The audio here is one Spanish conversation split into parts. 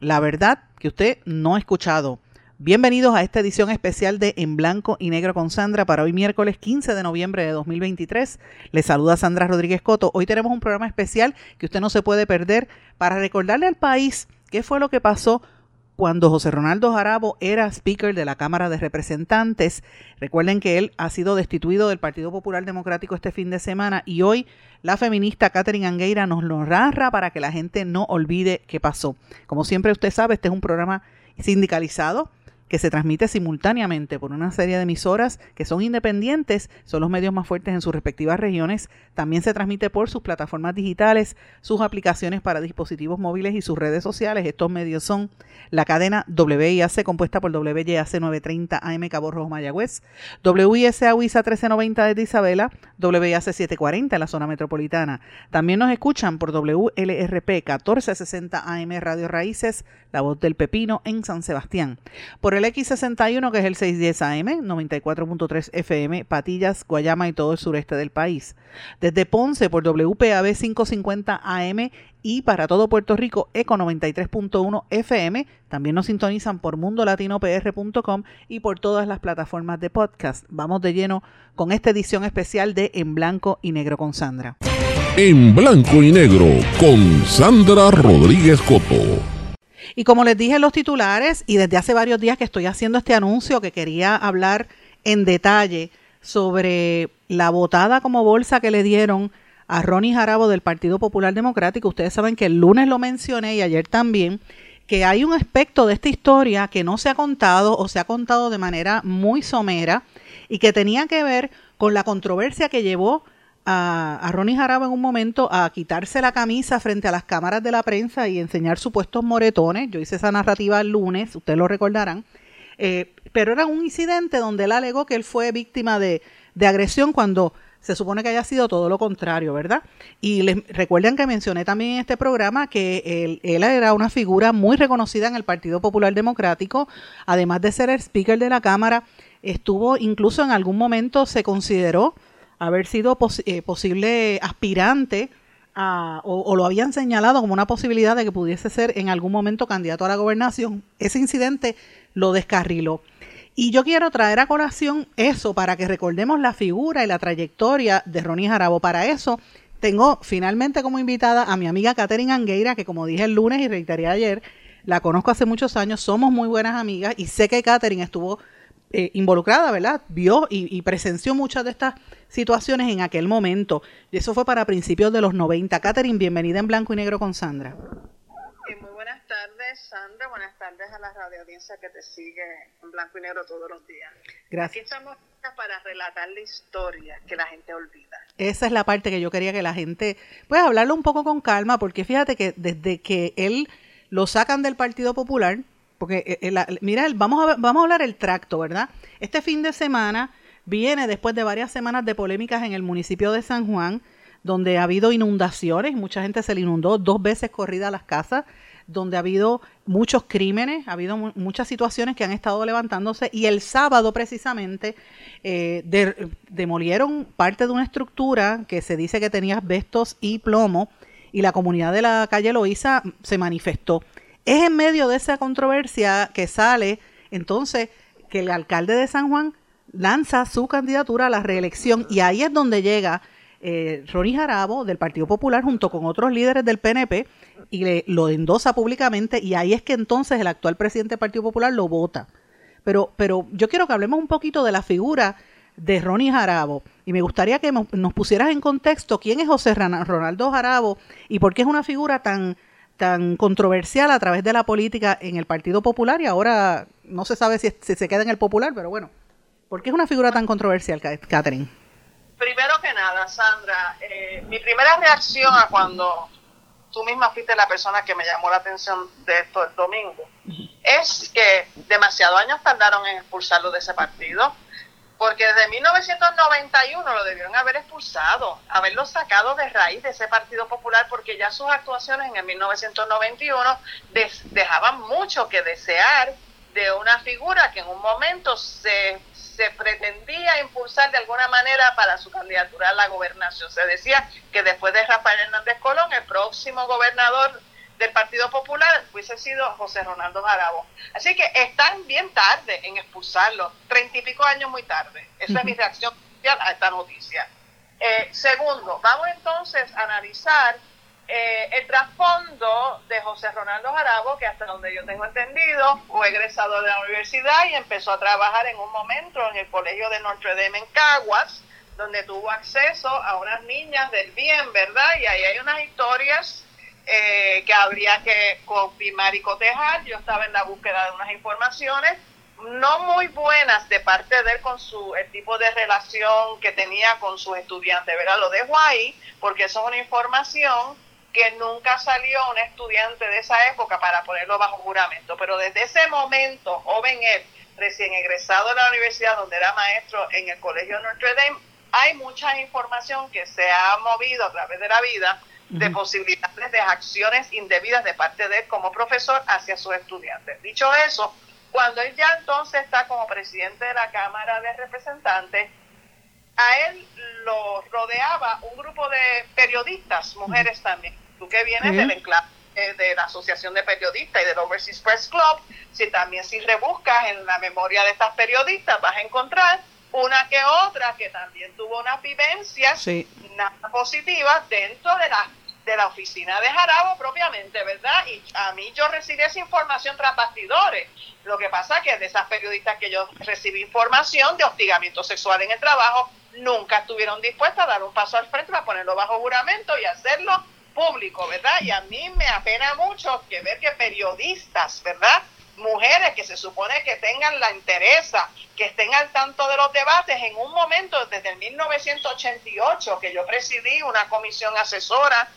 La verdad que usted no ha escuchado. Bienvenidos a esta edición especial de En Blanco y Negro con Sandra para hoy miércoles 15 de noviembre de 2023. Les saluda Sandra Rodríguez Coto. Hoy tenemos un programa especial que usted no se puede perder para recordarle al país qué fue lo que pasó cuando José Ronaldo Jarabo era speaker de la Cámara de Representantes. Recuerden que él ha sido destituido del Partido Popular Democrático este fin de semana y hoy la feminista Catherine Angueira nos lo narra para que la gente no olvide qué pasó. Como siempre usted sabe, este es un programa sindicalizado que se transmite simultáneamente por una serie de emisoras que son independientes, son los medios más fuertes en sus respectivas regiones. También se transmite por sus plataformas digitales, sus aplicaciones para dispositivos móviles y sus redes sociales. Estos medios son la cadena WIAC compuesta por WYAC 930 AM Cabo Rojo Mayagüez, WISA WISA 1390 de Isabela, WIAC 740 en la zona metropolitana. También nos escuchan por WLRP 1460 AM Radio Raíces, La Voz del Pepino en San Sebastián. Por X61 que es el 610 AM, 94.3 FM, Patillas, Guayama y todo el sureste del país. Desde Ponce por WPAB 550 AM y para todo Puerto Rico Eco 93.1 FM. También nos sintonizan por mundolatinopr.com y por todas las plataformas de podcast. Vamos de lleno con esta edición especial de En Blanco y Negro con Sandra. En Blanco y Negro con Sandra Rodríguez Coto. Y como les dije en los titulares, y desde hace varios días que estoy haciendo este anuncio que quería hablar en detalle sobre la botada como bolsa que le dieron a Ronnie Jarabo del Partido Popular Democrático. Ustedes saben que el lunes lo mencioné y ayer también, que hay un aspecto de esta historia que no se ha contado o se ha contado de manera muy somera y que tenía que ver con la controversia que llevó a, Ronnie Jarabo en un momento a quitarse la camisa frente a las cámaras de la prensa y enseñar supuestos moretones. Yo hice esa narrativa el lunes, ustedes lo recordarán. Eh, pero era un incidente donde él alegó que él fue víctima de, de agresión cuando se supone que haya sido todo lo contrario, ¿verdad? Y les recuerden que mencioné también en este programa que él, él, era una figura muy reconocida en el Partido Popular Democrático, además de ser el speaker de la Cámara, estuvo incluso en algún momento se consideró haber sido eh, posible aspirante o, lo habían señalado como una posibilidad de que pudiese ser en algún momento candidato a la gobernación. Ese incidente lo descarriló. Y yo quiero traer a colación eso para que recordemos la figura y la trayectoria de Ronnie Jarabo. Para eso tengo finalmente como invitada a mi amiga Catherine Angueira, que como dije el lunes y reiteré ayer, la conozco hace muchos años, somos muy buenas amigas y sé que Catherine estuvo eh, involucrada, ¿verdad? Vio y, presenció muchas de estas situaciones en aquel momento. Y eso fue para principios de los 90. Catherine, bienvenida en Blanco y Negro con Sandra. muy buenas tardes, Sandra. Buenas tardes a la radio audiencia que te sigue en Blanco y Negro todos los días. Gracias. Aquí estamos para relatar la historia que la gente olvida. Esa es la parte que yo quería que la gente, pues hablarlo un poco con calma, porque fíjate que desde que él lo sacan del Partido Popular, porque el, el, mira, vamos a, vamos a hablar el tracto, ¿verdad? Este fin de semana viene después de varias semanas de polémicas en el municipio de San Juan, donde ha habido inundaciones, mucha gente se le inundó dos veces corrida a las casas, donde ha habido muchos crímenes, ha habido muchas situaciones que han estado levantándose y el sábado precisamente eh, de, demolieron parte de una estructura que se dice que tenía asbestos y plomo y la comunidad de la calle Loíza se manifestó. Es en medio de esa controversia que sale entonces que el alcalde de San Juan lanza su candidatura a la reelección y ahí es donde llega eh, Ronnie Jarabo del Partido Popular junto con otros líderes del PNP y le, lo endosa públicamente y ahí es que entonces el actual presidente del Partido Popular lo vota. Pero, pero yo quiero que hablemos un poquito de la figura de Ronnie Jarabo y me gustaría que nos pusieras en contexto quién es José Ronaldo Jarabo y por qué es una figura tan tan controversial a través de la política en el Partido Popular y ahora no se sabe si, si se queda en el Popular, pero bueno, ¿por qué es una figura tan controversial, Catherine? Primero que nada, Sandra, eh, mi primera reacción a cuando tú misma fuiste la persona que me llamó la atención de esto el domingo, es que demasiados años tardaron en expulsarlo de ese partido, porque desde 1991 lo debieron haber expulsado, haberlo sacado de raíz de ese Partido Popular, porque ya sus actuaciones en el 1991 dejaban mucho que desear de una figura que en un momento se, se pretendía impulsar de alguna manera para su candidatura a la gobernación. Se decía que después de Rafael Hernández Colón, el próximo gobernador del Partido Popular hubiese sido José Ronaldo Jarabo. Así que están bien tarde en expulsarlo, treinta y pico años muy tarde. Esa es mi reacción a esta noticia. Eh, segundo, vamos entonces a analizar eh, el trasfondo de José Ronaldo Jarabo, que hasta donde yo tengo entendido, fue egresado de la universidad y empezó a trabajar en un momento en el colegio de Notre Dame en Caguas, donde tuvo acceso a unas niñas del bien, ¿verdad? Y ahí hay unas historias eh, que habría que confirmar y cotejar. Yo estaba en la búsqueda de unas informaciones no muy buenas de parte de él con su el tipo de relación que tenía con sus estudiantes, ¿verdad? Lo dejo ahí porque eso es una información que nunca salió un estudiante de esa época para ponerlo bajo juramento, pero desde ese momento, joven él, recién egresado de la universidad donde era maestro en el Colegio Notre Dame, hay mucha información que se ha movido a través de la vida de posibilidades de acciones indebidas de parte de él como profesor hacia sus estudiantes. Dicho eso, cuando él ya entonces está como presidente de la Cámara de Representantes, a él lo rodeaba un grupo de periodistas, mujeres también. Tú que vienes del enclave eh, de la Asociación de Periodistas y del Overseas Press Club, si también si rebuscas en la memoria de estas periodistas vas a encontrar una que otra que también tuvo unas vivencias nada positivas dentro de la de la oficina de Jarabo propiamente, ¿verdad? Y a mí yo recibí esa información tras bastidores. Lo que pasa es que de esas periodistas que yo recibí información de hostigamiento sexual en el trabajo, nunca estuvieron dispuestas a dar un paso al frente para ponerlo bajo juramento y hacerlo público, ¿verdad? Y a mí me apena mucho que ver que periodistas, ¿verdad? Mujeres que se supone que tengan la interesa, que estén al tanto de los debates, en un momento desde el 1988 que yo presidí una comisión asesora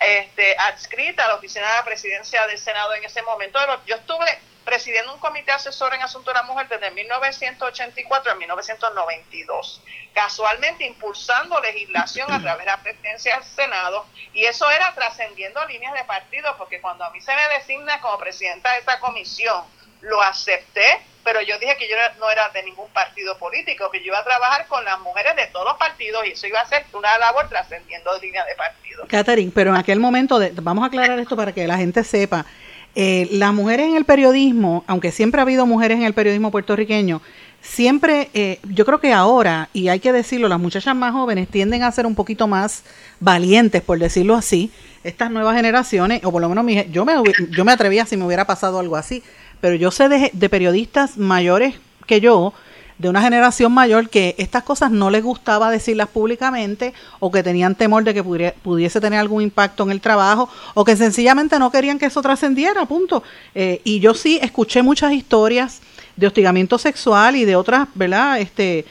este, adscrita a la oficina de la presidencia del Senado en ese momento. Yo estuve presidiendo un comité asesor en asuntos de la mujer desde 1984 a 1992, casualmente impulsando legislación a través de la presidencia del Senado, y eso era trascendiendo líneas de partido, porque cuando a mí se me designa como presidenta de esta comisión, lo acepté, pero yo dije que yo no era de ningún partido político, que yo iba a trabajar con las mujeres de todos los partidos y eso iba a ser una labor trascendiendo líneas de partido. Catherine, pero en aquel momento, de, vamos a aclarar esto para que la gente sepa, eh, las mujeres en el periodismo, aunque siempre ha habido mujeres en el periodismo puertorriqueño, siempre, eh, yo creo que ahora, y hay que decirlo, las muchachas más jóvenes tienden a ser un poquito más valientes, por decirlo así, estas nuevas generaciones, o por lo menos yo, me, yo me atrevía si me hubiera pasado algo así, pero yo sé de, periodistas mayores que yo, de una generación mayor que estas cosas no les gustaba decirlas públicamente o que tenían temor de que pudiese tener algún impacto en el trabajo o que sencillamente no querían que eso trascendiera, punto. Eh, y yo sí escuché muchas historias de hostigamiento sexual y de otras, ¿verdad? Este,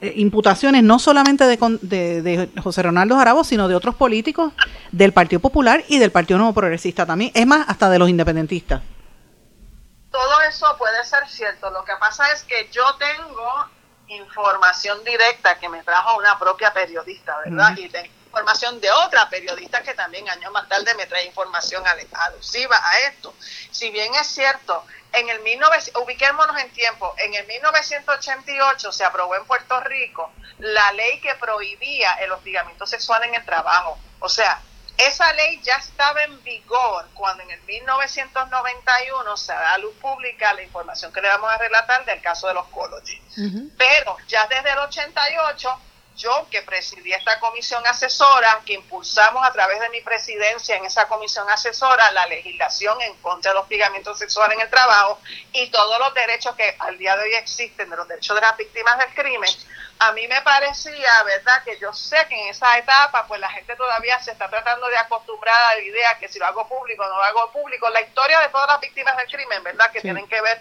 eh, imputaciones no solamente de, de, de, José Ronaldo Jarabo, sino de otros políticos del Partido Popular y del Partido Nuevo Progresista también, es más, hasta de los independentistas todo eso puede ser cierto. Lo que pasa es que yo tengo información directa que me trajo una propia periodista, ¿verdad? Y tengo información de otra periodista que también años más tarde me trae información alusiva a esto. Si bien es cierto, en el 19, ubiquémonos en tiempo, en el 1988 se aprobó en Puerto Rico la ley que prohibía el hostigamiento sexual en el trabajo. O sea, esa ley ya estaba en vigor cuando en el 1991 se da a luz pública la información que le vamos a relatar del caso de los Cology. Pero ya desde el 88, yo que presidí esta comisión asesora, que impulsamos a través de mi presidencia en esa comisión asesora la legislación en contra los hostigamiento sexual en el trabajo y todos los derechos que al día de hoy existen de los derechos de las víctimas del crimen, a mí me parecía, ¿verdad? Que yo sé que en esa etapa, pues la gente todavía se está tratando de acostumbrar a la idea que si lo hago público, no lo hago público. La historia de todas las víctimas del crimen, ¿verdad? Que tienen que ver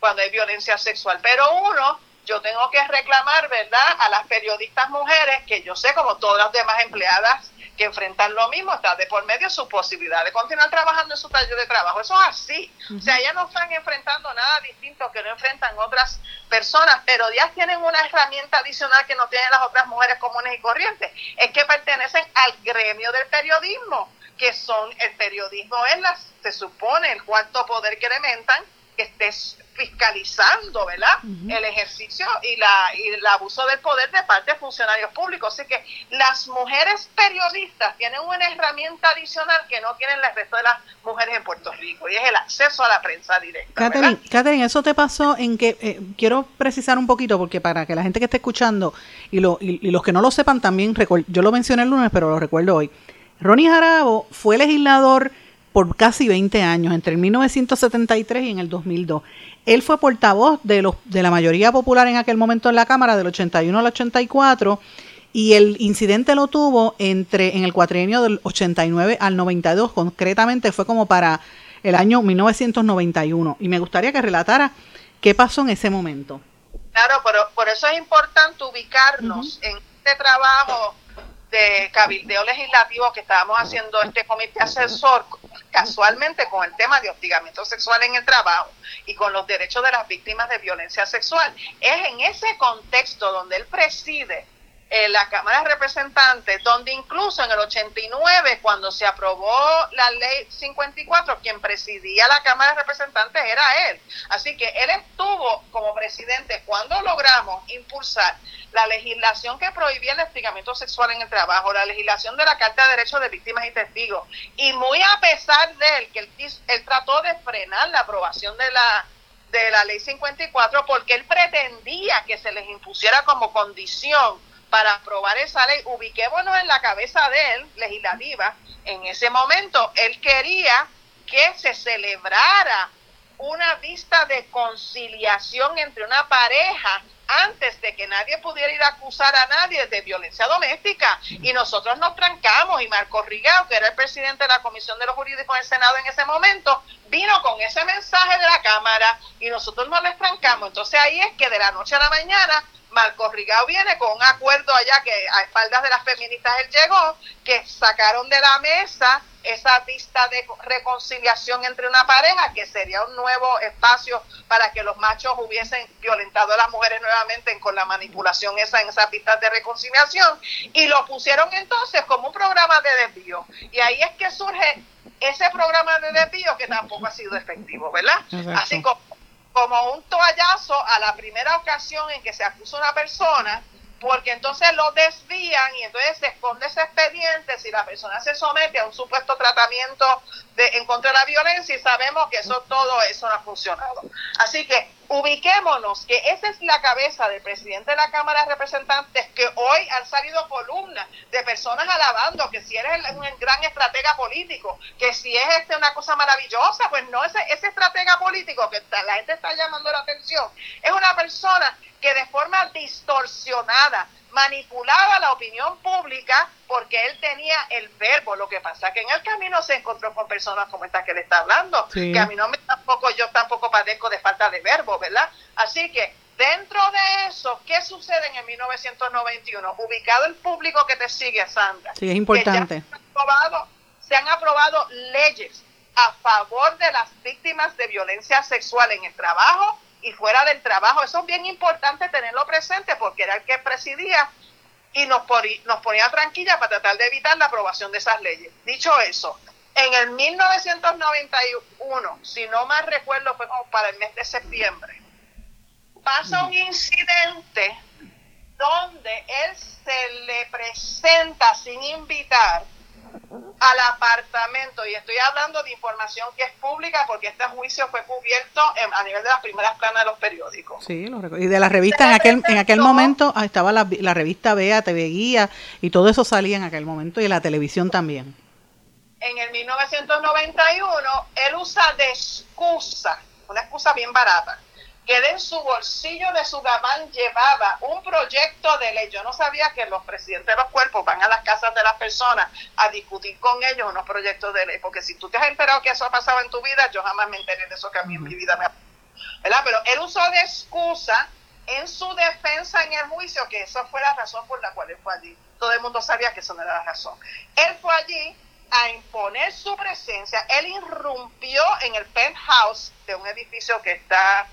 cuando hay violencia sexual. Pero uno, yo tengo que reclamar, ¿verdad? A las periodistas mujeres, que yo sé como todas las demás empleadas que enfrentan lo mismo, está de por medio su posibilidad de continuar trabajando en su taller de trabajo. Eso es así. O sea, ellas no están enfrentando nada distinto que no enfrentan otras personas, pero ya tienen una herramienta adicional que no tienen las otras mujeres comunes y corrientes. Es que pertenecen al gremio del periodismo, que son, el periodismo es, la, se supone, el cuarto poder que elementan, que estés fiscalizando, ¿verdad? El ejercicio y, la, y el abuso del poder de parte de funcionarios públicos. Así que las mujeres periodistas tienen una herramienta adicional que no tienen el resto de las mujeres en Puerto Rico y es el acceso a la prensa directa. Catherine, eso te pasó en que, eh, quiero precisar un poquito porque para que la gente que esté escuchando y, lo, y, los que no lo sepan también, yo lo mencioné el lunes, pero lo recuerdo hoy. Ronnie Jarabo fue legislador por casi 20 años, entre el 1973 y en el 2002. Él fue portavoz de, los, de la mayoría popular en aquel momento en la Cámara, del 81 al 84, y el incidente lo tuvo entre en el cuatrienio del 89 al 92, concretamente fue como para el año 1991. Y me gustaría que relatara qué pasó en ese momento. Claro, pero por eso es importante ubicarnos en este trabajo de cabildeo legislativo que estábamos haciendo este comité asesor casualmente con el tema de hostigamiento sexual en el trabajo y con los derechos de las víctimas de violencia sexual. Es en ese contexto donde él preside en la Cámara de Representantes, donde incluso en el 89, cuando se aprobó la ley 54, quien presidía la Cámara de Representantes era él. Así que él estuvo como presidente cuando logramos impulsar la legislación que prohibía el hostigamiento sexual en el trabajo, la legislación de la Carta de Derechos de Víctimas y Testigos. Y muy a pesar de él, que él, él trató de frenar la aprobación de la de la ley 54 porque él pretendía que se les impusiera como condición para aprobar esa ley, ubiquémonos en la cabeza de él, legislativa, en ese momento él quería que se celebrara una vista de conciliación entre una pareja antes de que nadie pudiera ir a acusar a nadie de violencia doméstica. Y nosotros nos trancamos y Marco Rigao, que era el presidente de la Comisión de los Jurídicos del Senado en ese momento, vino con ese mensaje de la Cámara y nosotros nos les trancamos. Entonces ahí es que de la noche a la mañana Marcos Rigao viene con un acuerdo allá que a espaldas de las feministas él llegó, que sacaron de la mesa esa vista de reconciliación entre una pareja, que sería un nuevo espacio para que los machos hubiesen violentado a las mujeres nuevamente con la manipulación esa en esas vistas de reconciliación, y lo pusieron entonces como un programa de desvío. Y ahí es que surge ese programa de desvío que tampoco ha sido efectivo, ¿verdad? Así como como un toallazo a la primera ocasión en que se acusa una persona, porque entonces lo desvían y entonces se esconde ese expediente si la persona se somete a un supuesto tratamiento de, en contra de la violencia y sabemos que eso todo eso no ha funcionado. Así que ubiquémonos que esa es la cabeza del presidente de la Cámara de Representantes que hoy han salido columnas de personas alabando que si eres un gran estratega político, que si es este una cosa maravillosa, pues no, ese, ese estratega político que la gente está llamando la atención, es una persona que de forma distorsionada manipulaba la opinión pública porque él tenía el verbo. Lo que pasa que en el camino se encontró con personas como esta que le está hablando, que a mí no me tampoco, yo tampoco padezco de falta de verbo, ¿verdad? Así que dentro de eso, ¿qué sucede en el 1991? Ubicado el público que te sigue, Sandra. Sí, es importante. se, han aprobado, se han aprobado leyes a favor de las víctimas de violencia sexual en el trabajo y fuera del trabajo. Eso es bien importante tenerlo presente porque era el que presidía y nos, nos ponía tranquila para tratar de evitar la aprobación de esas leyes. Dicho eso, en el 1991, si no mal recuerdo, fue como para el mes de septiembre, pasa un incidente donde él se le presenta sin invitar al apartamento, y estoy hablando de información que es pública porque este juicio fue cubierto a nivel de las primeras planas de los periódicos. Sí, y de la revista en aquel, en aquel momento ah, estaba la, la revista Bea, TV Guía, y todo eso salía en aquel momento, y la televisión también. En el 1991, él usa de excusa, una excusa bien barata, que en su bolsillo de su gabán llevaba un proyecto de ley. Yo no sabía que los presidentes de los cuerpos van a las casas de las personas a discutir con ellos unos proyectos de ley, porque si tú te has enterado que eso ha pasado en tu vida, yo jamás me enteré de eso que a mí en mi vida me ha ¿verdad? Pero él usó de excusa en su defensa en el juicio que esa fue la razón por la cual él fue allí. Todo el mundo sabía que eso no era la razón. Él fue allí a imponer su presencia. Él irrumpió en el penthouse de un edificio que está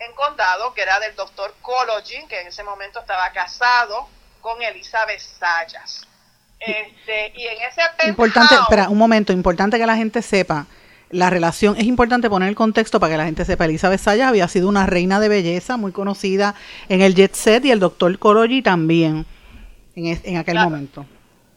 en condado, que era del doctor Cologin, que en ese momento estaba casado con Elizabeth Sayas. Este, y en ese Importante, espera, un momento, importante que la gente sepa la relación, es importante poner el contexto para que la gente sepa, Elizabeth Sayas había sido una reina de belleza muy conocida en el jet set y el doctor Cologi también en, en aquel momento.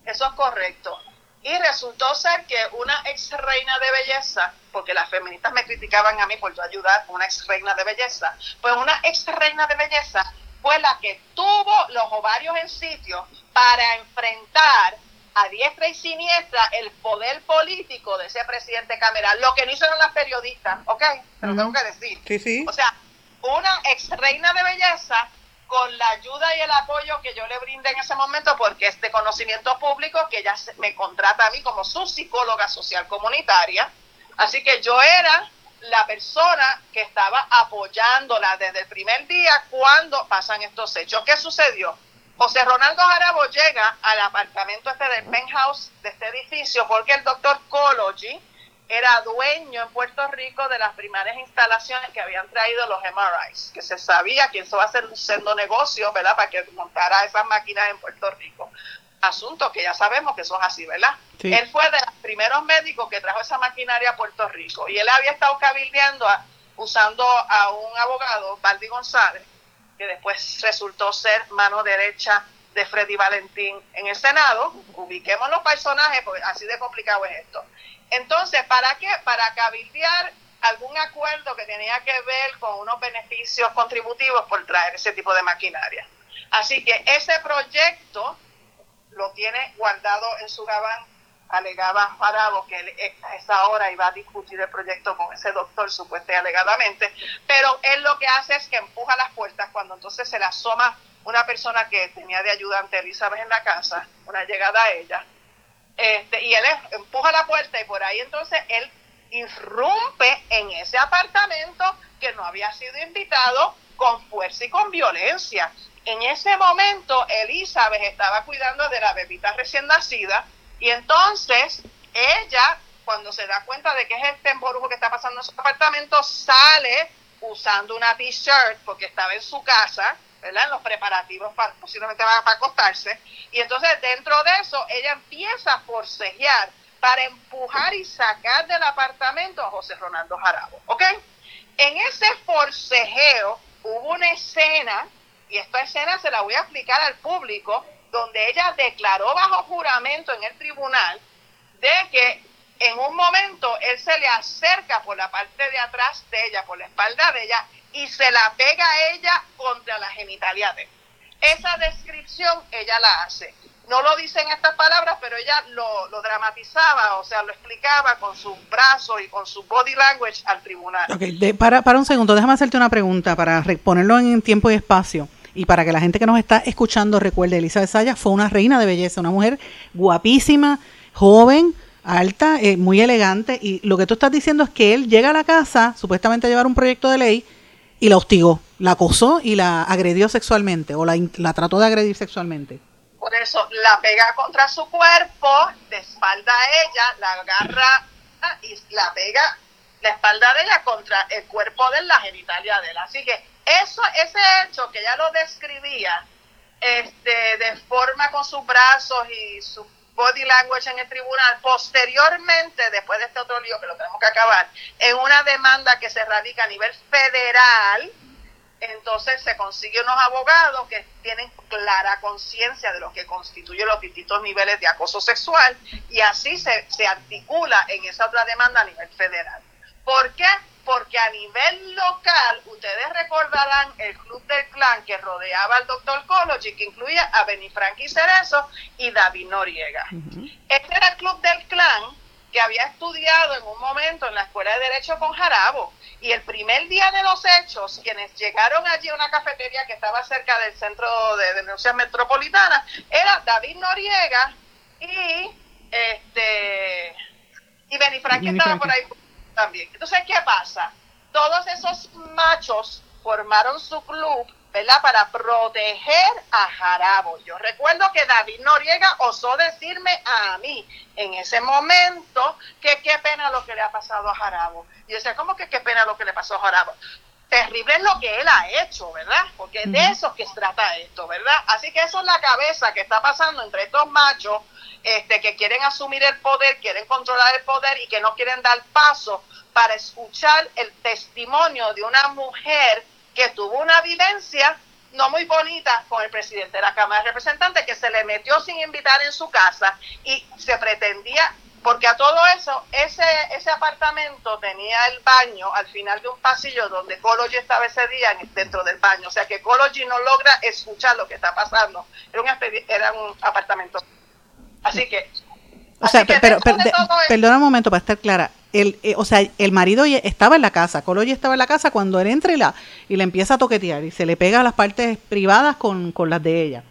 Eso es correcto. Y resultó ser que una ex reina de belleza, porque las feministas me criticaban a mí por yo ayudar a una ex reina de belleza, pues una ex reina de belleza fue la que tuvo los ovarios en sitio para enfrentar a diestra y siniestra el poder político de ese presidente Cameral, lo que no hicieron las periodistas, ¿ok? Pero tengo que decir. Sí, sí. O sea, una ex reina de belleza con la ayuda y el apoyo que yo le brindé en ese momento, porque es de conocimiento público, que ella me contrata a mí como su psicóloga social comunitaria. Así que yo era la persona que estaba apoyándola desde el primer día cuando pasan estos hechos. ¿Qué sucedió? José Ronaldo Jarabo llega al apartamento este del penthouse de este edificio porque el doctor Cology era dueño en Puerto Rico de las primeras instalaciones que habían traído los MRIs, que se sabía que eso va a ser un sendo negocio, ¿verdad?, para que montara esas máquinas en Puerto Rico. Asunto que ya sabemos que es así, ¿verdad? Él fue de los primeros médicos que trajo esa maquinaria a Puerto Rico y él había estado cabildeando usando a un abogado, Valdi González, que después resultó ser mano derecha de Freddy Valentín en el Senado. Ubiquemos los personajes, porque así de complicado es esto. Entonces, ¿para qué? Para cabildear algún acuerdo que tenía que ver con unos beneficios contributivos por traer ese tipo de maquinaria. Así que ese proyecto lo tiene guardado en su gabán, alegaba Farabo que él a esa hora iba a discutir el proyecto con ese doctor, supuestamente alegadamente, pero él lo que hace es que empuja las puertas cuando entonces se le asoma una persona que tenía de ayudante Elizabeth en la casa, una llegada a ella, este, y él empuja la puerta y por ahí entonces él irrumpe en ese apartamento que no había sido invitado con fuerza y con violencia. En ese momento Elizabeth estaba cuidando de la bebita recién nacida y entonces ella, cuando se da cuenta de que es este emborujo que está pasando en su apartamento, sale usando una t-shirt porque estaba en su casa ¿verdad? En los preparativos para, posiblemente van para acostarse. Y entonces dentro de eso ella empieza a forcejear para empujar y sacar del apartamento a José Ronaldo Jarabo. ¿Ok? En ese forcejeo hubo una escena, y esta escena se la voy a explicar al público, donde ella declaró bajo juramento en el tribunal de que en un momento él se le acerca por la parte de atrás de ella, por la espalda de ella, y se la pega a ella contra la genitalia de Esa descripción ella la hace. No lo dice en estas palabras, pero ella lo, lo dramatizaba, o sea, lo explicaba con sus brazos y con su body language al tribunal. Ok, para, para un segundo, déjame hacerte una pregunta para ponerlo en tiempo y espacio y para que la gente que nos está escuchando recuerde, Elizabeth Sayas fue una reina de belleza, una mujer guapísima, joven, alta, eh, muy elegante, y lo que tú estás diciendo es que él llega a la casa, supuestamente a llevar un proyecto de ley, y la hostigó, la acosó y la agredió sexualmente o la, la trató de agredir sexualmente. Por eso la pega contra su cuerpo, de espalda a ella, la agarra y la pega la espalda de ella contra el cuerpo de la genitalia de él. Así que eso, ese hecho que ella lo describía este, de forma con sus brazos y su body language en el tribunal, posteriormente, después de este otro lío que lo tenemos que acabar, en una demanda que se radica a nivel federal, entonces se consigue unos abogados que tienen clara conciencia de lo que constituye los distintos niveles de acoso sexual y así se, se articula en esa otra demanda a nivel federal. ¿Por qué? Porque a nivel local, ustedes recordarán el Club del Clan que rodeaba al doctor Cology, que incluía a Benifranqui Cerezo y David Noriega. Este era el Club del Clan que había estudiado en un momento en la Escuela de Derecho con Jarabo. Y el primer día de los hechos, quienes llegaron allí a una cafetería que estaba cerca del centro de denuncias metropolitana, era David Noriega y este y Benifranqui estaba por ahí también. Entonces, ¿qué pasa? Todos esos machos formaron su club ¿verdad? Para proteger a Jarabo. Yo recuerdo que David Noriega osó decirme a mí en ese momento que qué pena lo que le ha pasado a Jarabo. Y yo decía, ¿cómo que qué pena lo que le pasó a Jarabo? Terrible es lo que él ha hecho, ¿verdad? Porque de eso que se trata esto, ¿verdad? Así que eso es la cabeza que está pasando entre estos machos este, que quieren asumir el poder, quieren controlar el poder y que no quieren dar paso para escuchar el testimonio de una mujer que tuvo una vivencia no muy bonita con el presidente de la Cámara de Representantes, que se le metió sin invitar en su casa y se pretendía, porque a todo eso, ese, ese apartamento tenía el baño al final de un pasillo donde Cology estaba ese día dentro del baño, o sea que Cology no logra escuchar lo que está pasando, era un, era un apartamento. Así que... O sea, pero, perdona un momento para estar clara el, eh, o sea, el marido estaba en la casa, Coloy estaba en la casa cuando él entra y la, y le empieza a toquetear y se le pega a las partes privadas con, las de ella.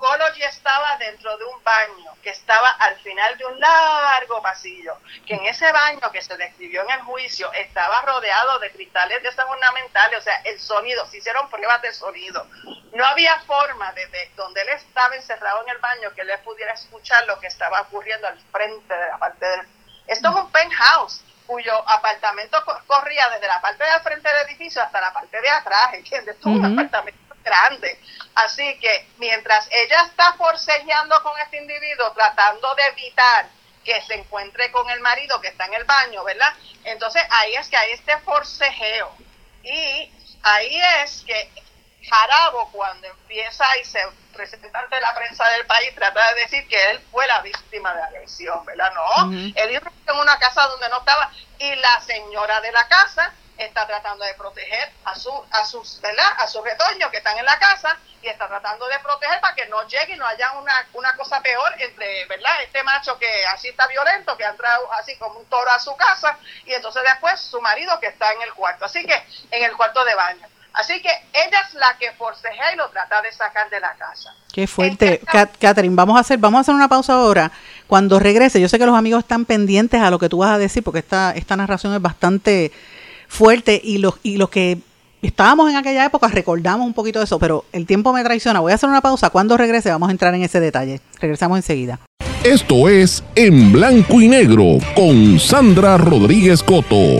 Coloy estaba dentro de un baño que estaba al final de un largo pasillo, que en ese baño que se describió en el juicio estaba rodeado de cristales de esas ornamentales, o sea, el sonido, se hicieron pruebas de sonido. No había forma desde donde él estaba encerrado en el baño que él pudiera escuchar lo que estaba ocurriendo al frente de la parte del esto es un penthouse cuyo apartamento corría desde la parte de frente del edificio hasta la parte de atrás, ¿entiendes? Es un apartamento grande. Así que mientras ella está forcejeando con este individuo, tratando de evitar que se encuentre con el marido que está en el baño, ¿verdad? Entonces ahí es que hay este forcejeo. Y ahí es que Jarabo, cuando empieza y se representante de la prensa del país trata de decir que él fue la víctima de agresión, ¿verdad? No, él iba en una casa donde no estaba y la señora de la casa está tratando de proteger a su a sus ¿verdad? a sus retoños que están en la casa y está tratando de proteger para que no llegue y no haya una, una cosa peor entre verdad este macho que así está violento que ha entrado así como un toro a su casa y entonces después su marido que está en el cuarto así que en el cuarto de baño Así que ella es la que forcejea y lo trata de sacar de la casa. Qué fuerte. Catherine, vamos a hacer, vamos a hacer una pausa ahora. Cuando regrese, yo sé que los amigos están pendientes a lo que tú vas a decir, porque esta, esta narración es bastante fuerte y los, y los que estábamos en aquella época recordamos un poquito de eso, pero el tiempo me traiciona. Voy a hacer una pausa. Cuando regrese vamos a entrar en ese detalle. Regresamos enseguida. Esto es En Blanco y Negro con Sandra Rodríguez Coto.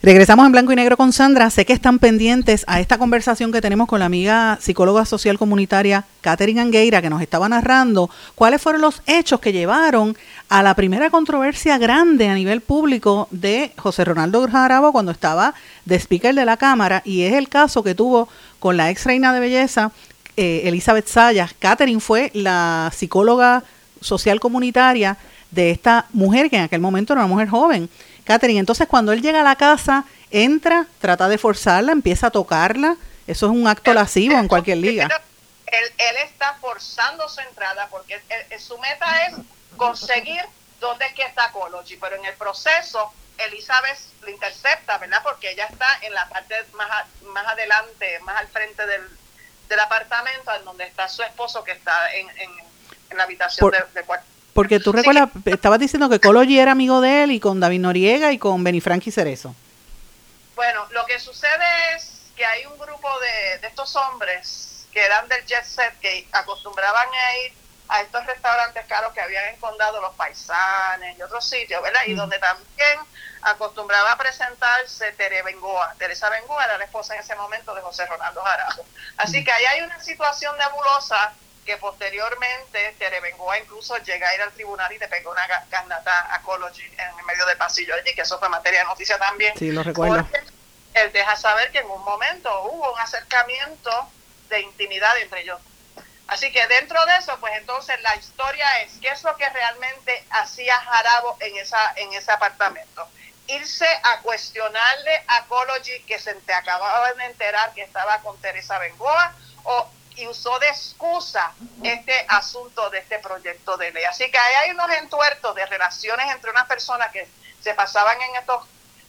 Regresamos en blanco y negro con Sandra. Sé que están pendientes a esta conversación que tenemos con la amiga psicóloga social comunitaria Catherine Angueira, que nos estaba narrando cuáles fueron los hechos que llevaron a la primera controversia grande a nivel público de José Ronaldo Jarabo cuando estaba de speaker de la Cámara, y es el caso que tuvo con la ex reina de belleza, eh, Elizabeth Sayas. Catherine fue la psicóloga social comunitaria de esta mujer, que en aquel momento era una mujer joven Catherine, entonces cuando él llega a la casa, entra, trata de forzarla, empieza a tocarla. Eso es un acto lascivo en cualquier liga. Él, él está forzando su entrada porque su meta es conseguir dónde es que está Cology, pero en el proceso Elizabeth lo intercepta, ¿verdad? Porque ella está en la parte más, más adelante, más al frente del, del apartamento, en donde está su esposo que está en, en, la habitación de cuarto porque tú recuerdas, estabas diciendo que Cology era amigo de él y con David Noriega y con Benifranqui Cerezo. Bueno, lo que sucede es que hay un grupo de, estos hombres que eran del jet set que acostumbraban a ir a estos restaurantes caros que habían encontrado los paisanes y otros sitios, ¿verdad? Y donde también acostumbraba a presentarse Tere Bengoa. Teresa Bengoa era la esposa en ese momento de José Ronaldo Jarajo. Así que ahí hay una situación nebulosa que posteriormente Tere Bengoa incluso llega a ir al tribunal y le pegó una garnata a Cology en el medio del pasillo allí, que eso fue materia de noticia también. Sí, lo recuerdo. él deja saber que en un momento hubo un acercamiento de intimidad entre ellos. Así que dentro de eso, pues entonces la historia es qué es lo que realmente hacía Jarabo en esa en ese apartamento. Irse a cuestionarle a Cology que se te acababa de enterar que estaba con Teresa Bengoa o y usó de excusa este asunto de este proyecto de ley. Así que ahí hay unos entuertos de relaciones entre unas personas que se pasaban en estos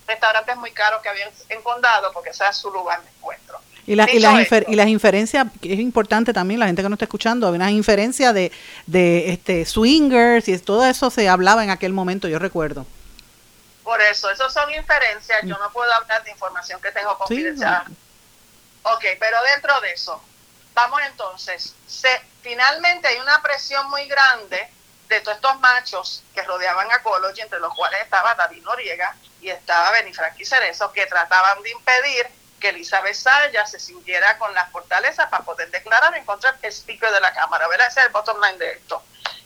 restaurantes muy caros que habían en Condado, porque ese era su lugar de encuentro. Y, la, y, las y las inferencias, que es importante también, la gente que no está escuchando, hay unas inferencias de, de este, swingers y todo eso se hablaba en aquel momento, yo recuerdo. Por eso, eso son inferencias, yo no puedo hablar de información que tengo confidencial. Ok, pero dentro de eso, vamos entonces, finalmente hay una presión muy grande de todos estos machos que rodeaban a Cology, entre los cuales estaba David Noriega y estaba Benifranqui Cerezo, que trataban de impedir que Elizabeth Saya se sintiera con las fortalezas para poder declarar en contra del speaker de la Cámara, ¿verdad? Ese es el bottom line de esto.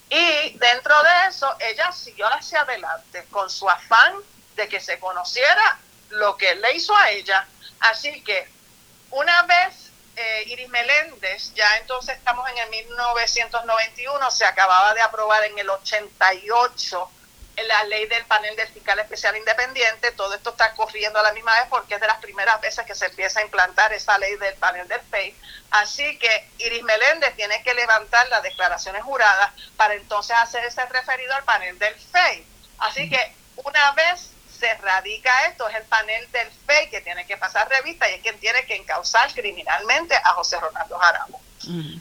Y dentro de eso, ella siguió hacia adelante con su afán de que se conociera lo que le hizo a ella. Así que una vez eh, Iris Meléndez, ya entonces estamos en el 1991, se acababa de aprobar en el 88 la ley del panel del fiscal especial independiente, todo esto está corriendo a la misma vez porque es de las primeras veces que se empieza a implantar esa ley del panel del FEI. Así que Iris Meléndez tiene que levantar las declaraciones juradas para entonces hacer ese referido al panel del FEI. Así que una vez se radica esto, es el panel del FEI que tiene que pasar revista y es quien tiene que encauzar criminalmente a José Ronaldo Jarabo.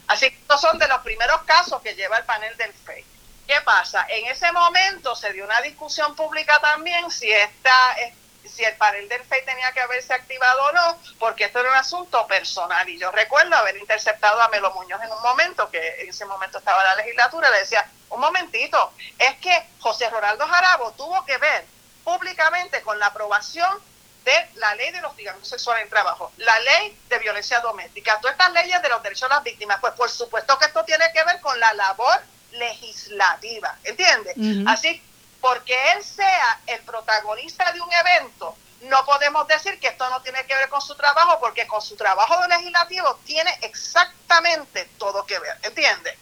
Así que estos son de los primeros casos que lleva el panel del FEI. ¿Qué pasa? En ese momento se dio una discusión pública también si esta si el panel del FEI tenía que haberse activado o no, porque esto era un asunto personal. Y yo recuerdo haber interceptado a Melo Muñoz en un momento, que en ese momento estaba en la legislatura, le decía, un momentito, es que José Ronaldo Jarabo tuvo que ver públicamente con la aprobación de la ley de los hostigamiento sexual en trabajo, la ley de violencia doméstica, todas estas leyes de los derechos de las víctimas, pues por supuesto que esto tiene que ver con la labor legislativa, ¿entiendes? Así, porque él sea el protagonista de un evento, no podemos decir que esto no tiene que ver con su trabajo, porque con su trabajo legislativo tiene exactamente todo que ver, ¿entiendes?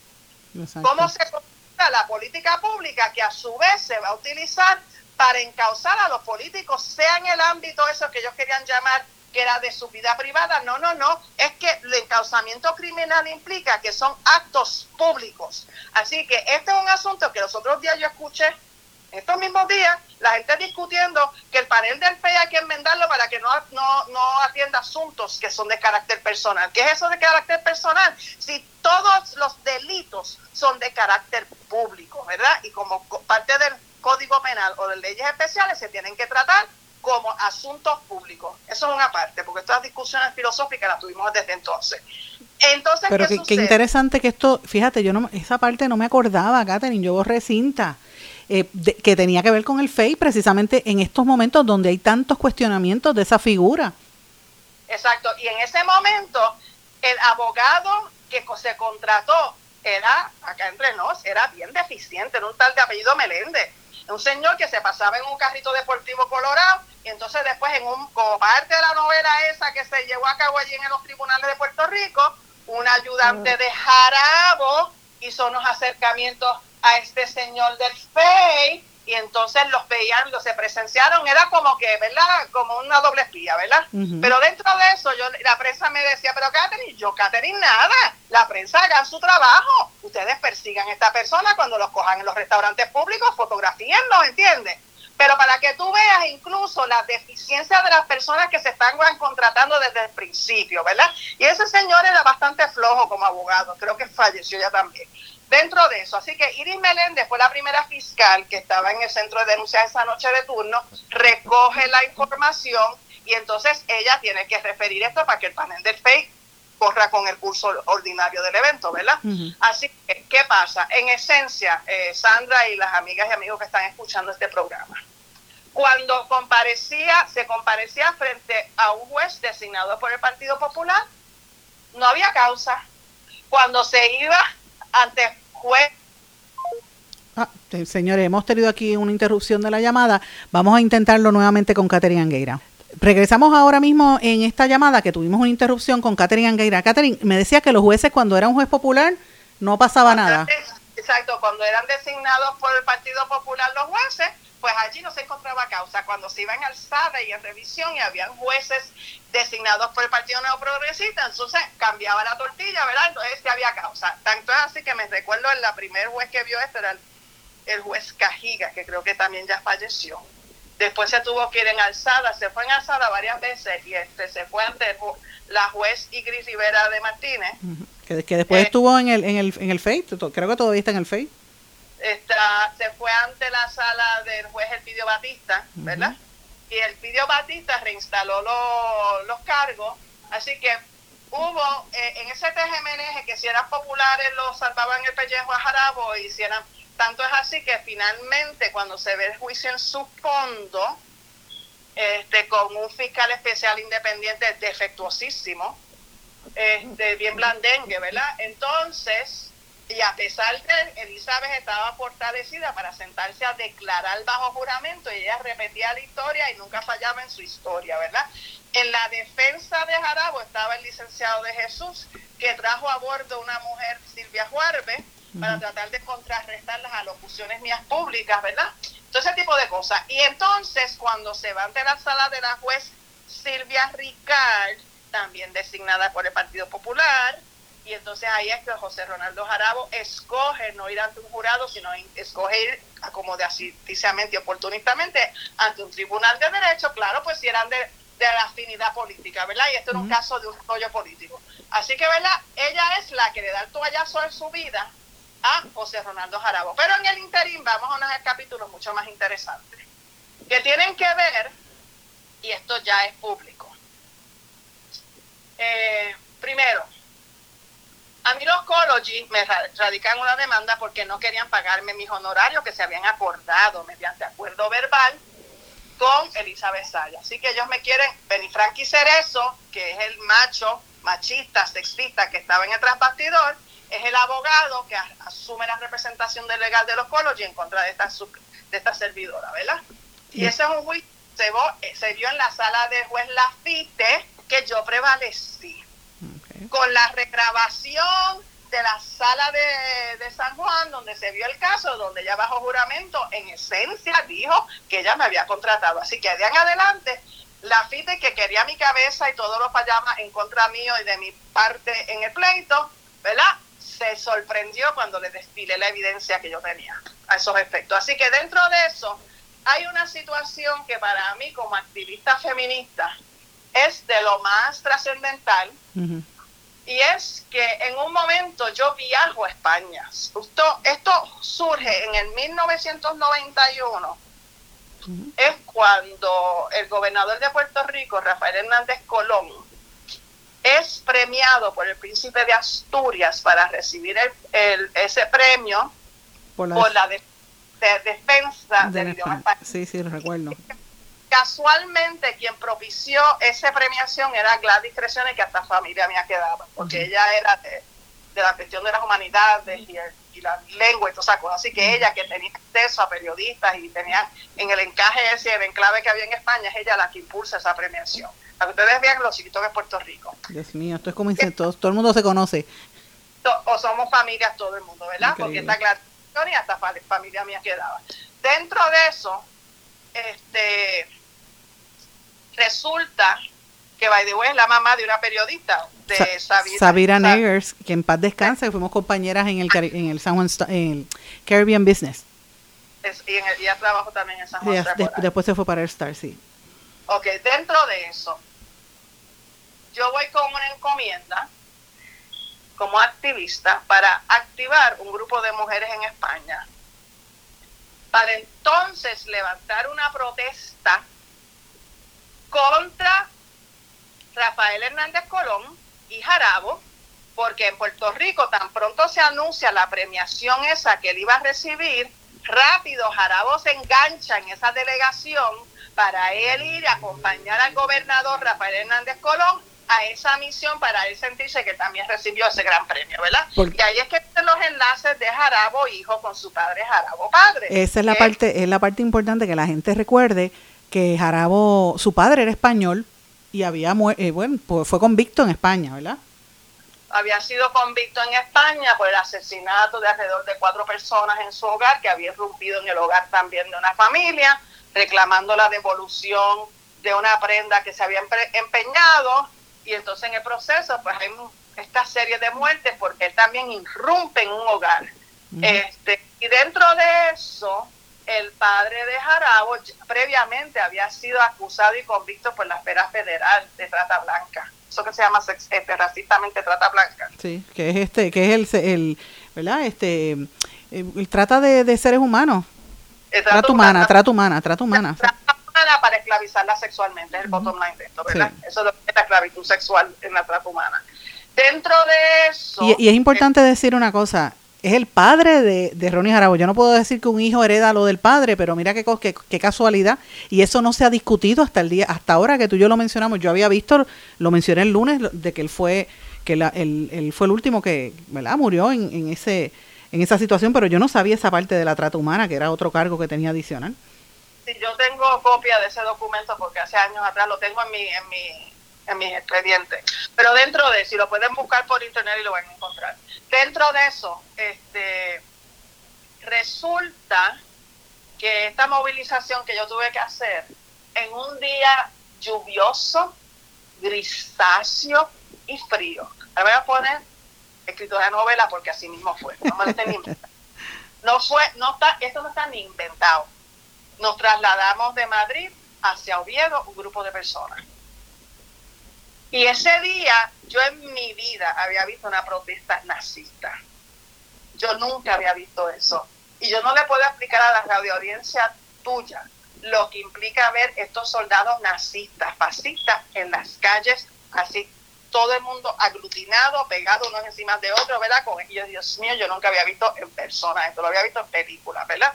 ¿Cómo se la política pública que a su vez se va a utilizar para encauzar a los políticos, sea en el ámbito eso que ellos querían llamar que era de su vida privada. No, no, no. Es que el encauzamiento criminal implica que son actos públicos. Así que este es un asunto que los otros días yo escuché, estos mismos días, la gente discutiendo que el panel del FEI hay que enmendarlo para que no, no, no atienda asuntos que son de carácter personal. ¿Qué es eso de carácter personal? Si todos los delitos son de carácter público, ¿verdad? Y como parte del Código Penal o de leyes especiales se tienen que tratar como asuntos públicos. Eso es una parte, porque estas discusiones filosóficas las tuvimos desde entonces. Entonces, Pero qué, interesante que esto, fíjate, yo no, esa parte no me acordaba, Catherine, yo borré cinta, eh, que tenía que ver con el FEI precisamente en estos momentos donde hay tantos cuestionamientos de esa figura. Exacto, y en ese momento el abogado que se contrató era, acá entre nos, era bien deficiente, era un tal de apellido Meléndez un señor que se pasaba en un carrito deportivo colorado y entonces después en un como parte de la novela esa que se llevó a cabo allí en los tribunales de Puerto Rico, un ayudante de Jarabo hizo unos acercamientos a este señor del FEI y entonces los veían, los se presenciaron, era como que, ¿verdad? Como una doble espía, ¿verdad? Pero dentro de eso, yo la prensa me decía, pero Catherine, yo Catherine nada, la prensa haga su trabajo, ustedes persigan a esta persona cuando los cojan en los restaurantes públicos, fotografíenlo, ¿entiendes? Pero para que tú veas incluso la deficiencia de las personas que se están contratando desde el principio, ¿verdad? Y ese señor era bastante flojo como abogado, creo que falleció ya también dentro de eso. Así que Iris Meléndez fue la primera fiscal que estaba en el centro de denuncias esa noche de turno, recoge la información y entonces ella tiene que referir esto para que el panel del FEI corra con el curso ordinario del evento, ¿verdad? Así que, ¿qué pasa? En esencia, eh, Sandra y las amigas y amigos que están escuchando este programa, cuando comparecía, se comparecía frente a un juez designado por el Partido Popular, no había causa. Cuando se iba ante juez. Ah, señores, hemos tenido aquí una interrupción de la llamada. Vamos a intentarlo nuevamente con Catherine Angueira. Regresamos ahora mismo en esta llamada que tuvimos una interrupción con Catherine Angueira. Catherine, me decía que los jueces cuando era un juez popular no pasaba nada. Exacto, cuando eran designados por el Partido Popular los jueces, pues allí no se encontraba causa. Cuando se iban alzada y en revisión y habían jueces designados por el Partido Neoprogresista, entonces cambiaba la tortilla, ¿verdad? Entonces ya había causa. Tanto es así que me recuerdo el primer juez que vio esto era el, juez Cajiga, que creo que también ya falleció. Después se tuvo que ir en alzada, se fue en alzada varias veces y este se fue ante la juez Igris Rivera de Martínez. que, después eh, estuvo en el, en el, en el FEI, creo que todavía está en el FEI. Está, se fue ante la sala del juez Elpidio Batista, ¿verdad? Y Elpidio Batista reinstaló los cargos, así que hubo eh, en ese TGMNG que si eran populares los salvaban el pellejo a Jarabo y si eran, tanto es así que finalmente cuando se ve el juicio en su fondo, este, con un fiscal especial independiente defectuosísimo, este, bien blandengue, ¿verdad? Entonces, y a pesar de Elizabeth estaba fortalecida para sentarse a declarar bajo juramento y ella repetía la historia y nunca fallaba en su historia, ¿verdad? En la defensa de Jarabo estaba el licenciado de Jesús, que trajo a bordo una mujer, Silvia Juarbe, para tratar de contrarrestar las alocuciones mías públicas, ¿verdad? Todo ese tipo de cosas. Y entonces, cuando se va ante la sala de la juez Silvia Ricard, también designada por el Partido Popular, y entonces ahí es que José Ronaldo Jarabo escoge no ir ante un jurado, sino escoge ir, como de y oportunistamente, ante un tribunal de derecho, claro, pues si eran de, de la afinidad política, ¿verdad? Y esto era un caso de un rollo político. Así que, ¿verdad? Ella es la que le da el toallazo en su vida a José Ronaldo Jarabo. Pero en el interín vamos a unos capítulos mucho más interesantes, que tienen que ver, y esto ya es público. Eh, primero, a mí los Cology me radican una demanda porque no querían pagarme mis honorarios que se habían acordado mediante acuerdo verbal con Elizabeth Saya. Así que ellos me quieren, Benifranqui Cerezo, que es el macho, machista, sexista que estaba en el transbastidor, es el abogado que asume la representación del legal de los Cology en contra de esta, de esta servidora, ¿verdad? Y ese es un juicio se, se vio en la sala de juez Lafite que yo prevalecí con la regrabación de la sala de, San Juan, donde se vio el caso, donde ella bajo juramento, en esencia dijo que ella me había contratado. Así que de en adelante, la FITE que quería mi cabeza y todos los payamas en contra mío y de mi parte en el pleito, ¿verdad? Se sorprendió cuando le desfilé la evidencia que yo tenía a esos efectos. Así que dentro de eso, hay una situación que para mí como activista feminista es de lo más trascendental y es que en un momento yo viajo a España. Esto, esto surge en el 1991. Es cuando el gobernador de Puerto Rico, Rafael Hernández Colón, es premiado por el príncipe de Asturias para recibir el, ese premio por la, defensa del idioma español. Sí, sí, lo recuerdo casualmente quien propició esa premiación era Gladys Creciones, que hasta familia mía quedaba, porque ella era de, la cuestión de las humanidades y, la lengua y todas esas cosas. Así que ella, que tenía acceso a periodistas y tenía en el encaje ese, el enclave que había en España, es ella la que impulsa esa premiación. Que ustedes vean los chiquitos de Puerto Rico. Dios mío, esto es como dice, todo, todo el mundo se conoce. o somos familias todo el mundo, ¿verdad? Porque está Gladys y hasta familia mía quedaba. Dentro de eso, este Resulta que by the way es la mamá de una periodista de Sabira, Negers, que en paz descanse, fuimos compañeras en el en el San Juan en el Caribbean Business. y en ella trabajó también en San Juan. después se fue para el Star, sí. Ok, dentro de eso, yo voy con una encomienda como activista para activar un grupo de mujeres en España. Para entonces levantar una protesta contra Rafael Hernández Colón y Jarabo, porque en Puerto Rico tan pronto se anuncia la premiación esa que él iba a recibir, rápido Jarabo se engancha en esa delegación para él ir a acompañar al gobernador Rafael Hernández Colón a esa misión para él sentirse que también recibió ese gran premio, ¿verdad? Porque ahí es que los enlaces de Jarabo hijo con su padre Jarabo padre. Esa es la parte, es la parte importante que la gente recuerde que Jarabo, su padre era español y había eh, bueno, pues fue convicto en España, ¿verdad? Había sido convicto en España por el asesinato de alrededor de cuatro personas en su hogar, que había irrumpido en el hogar también de una familia, reclamando la devolución de una prenda que se había empeñado, y entonces en el proceso pues hay esta serie de muertes porque él también irrumpe en un hogar. este, y dentro de eso, el padre de Jarabo previamente había sido acusado y convicto por la esfera federal de trata blanca. Eso que se llama este, racistamente trata blanca. Sí, que es este, que es el, el ¿verdad? Este, trata de, seres humanos. Trata humana, trata humana, trata humana. Trata humana para esclavizarla sexualmente, es el bottom line de esto, ¿verdad? Eso es lo que es la esclavitud sexual en la trata humana. Dentro de eso... Y, es importante decir una cosa, es el padre de, de Ronnie Jarabo. Yo no puedo decir que un hijo hereda lo del padre, pero mira qué, qué, qué, casualidad. Y eso no se ha discutido hasta el día, hasta ahora que tú y yo lo mencionamos. Yo había visto, lo mencioné el lunes, de que él fue, que la, él, fue el último que, ¿verdad? Murió en, en, ese, en esa situación, pero yo no sabía esa parte de la trata humana, que era otro cargo que tenía adicional. Yo tengo copia de ese documento porque hace años atrás lo tengo en mi, en mi en mis expedientes. Pero dentro de, si lo pueden buscar por internet y lo van a encontrar. Dentro de eso, este, resulta que esta movilización que yo tuve que hacer en un día lluvioso, grisáceo y frío. Ahora voy a poner escritura novela porque así mismo fue. No No fue, no está, esto no está ni inventado. Nos trasladamos de Madrid hacia Oviedo, un grupo de personas. Y ese día yo en mi vida había visto una protesta nazista. Yo nunca había visto eso. Y yo no le puedo explicar a la radio audiencia tuya lo que implica ver estos soldados nazistas, fascistas en las calles, así todo el mundo aglutinado, pegado unos encima de otros, ¿verdad? Con ellos, Dios mío, yo nunca había visto en persona esto, lo había visto en películas, ¿verdad?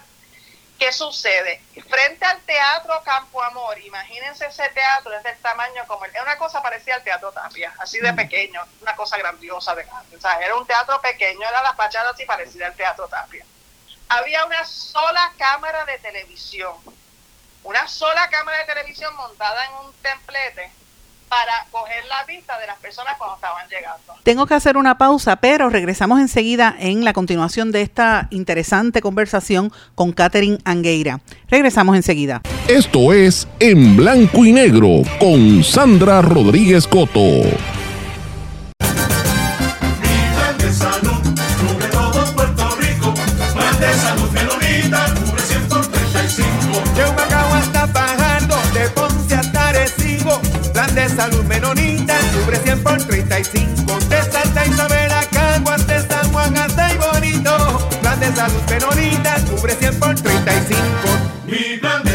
¿Qué sucede? Frente al Teatro Campo Amor, imagínense ese teatro, es del tamaño como... Es una cosa parecida al Teatro Tapia, así de pequeño, una cosa grandiosa de O sea, era un teatro pequeño, era la fachada así parecida al Teatro Tapia. Había una sola cámara de televisión, una sola cámara de televisión montada en un templete para coger la vista de las personas cuando estaban llegando. Tengo que hacer una pausa, pero regresamos enseguida en la continuación de esta interesante conversación con Catherine Angueira. Regresamos enseguida. Esto es En Blanco y Negro con Sandra Rodríguez Coto. Salud menonita, cubre 100 por 35. De Santa Isabel a Caguas, de San Juan hasta y bonito. Plan de salud menonita, cubre 100 por 35. Mi plan de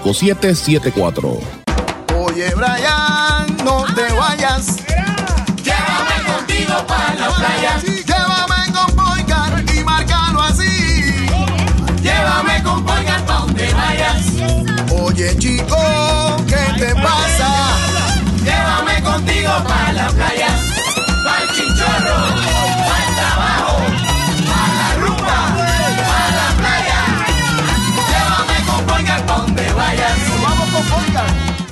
5774. Oye, Brian, no te vayas. Llévame contigo para la playa. Llévame con Poicar y márcalo así. Llévame con Poicar pa' donde vayas. Oye, chico, ¿qué te pasa? Llévame contigo para la playa.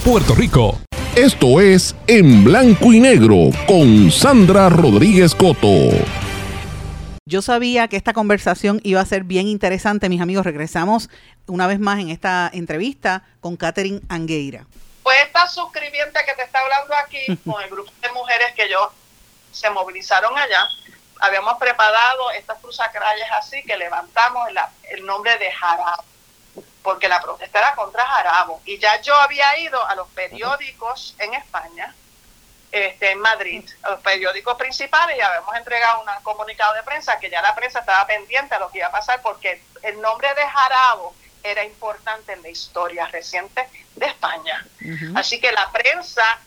Puerto Rico. Esto es En Blanco y Negro con Sandra Rodríguez Coto. Yo sabía que esta conversación iba a ser bien interesante, mis amigos. Regresamos una vez más en esta entrevista con Catherine Angueira. Pues esta suscribiente que te está hablando aquí, con el grupo de mujeres que yo se movilizaron allá, habíamos preparado estas cruzacralles así que levantamos el nombre de Jarab porque la protesta era contra Jarabo. Y ya yo había ido a los periódicos en España, este, en Madrid, a los periódicos principales y habíamos entregado un comunicado de prensa que ya la prensa estaba pendiente a lo que iba a pasar porque el nombre de Jarabo era importante en la historia reciente de España. Así que la prensa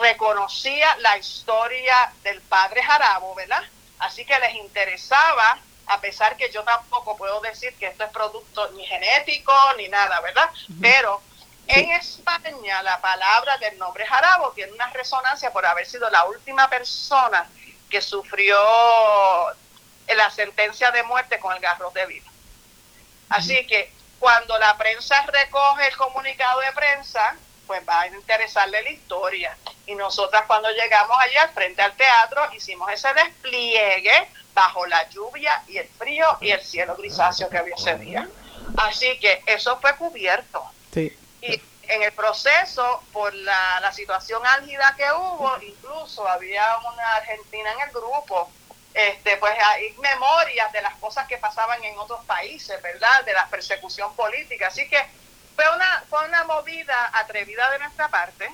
reconocía la historia del padre Jarabo, ¿verdad? Así que les interesaba, a pesar que yo tampoco puedo decir que esto es producto ni genético ni nada, ¿verdad? Pero en España la palabra del nombre Jarabo tiene una resonancia por haber sido la última persona que sufrió la sentencia de muerte con el garrote de vida. Así que cuando la prensa recoge el comunicado de prensa, pues va a interesarle la historia. Y nosotras cuando llegamos allá al frente al teatro hicimos ese despliegue bajo la lluvia y el frío y el cielo grisáceo que había ese día. Así que eso fue cubierto. Sí. Y en el proceso, por la, la situación álgida que hubo, incluso había una argentina en el grupo este, pues hay memorias de las cosas que pasaban en otros países, ¿verdad? De la persecución política. Así que fue una, fue una movida atrevida de nuestra parte,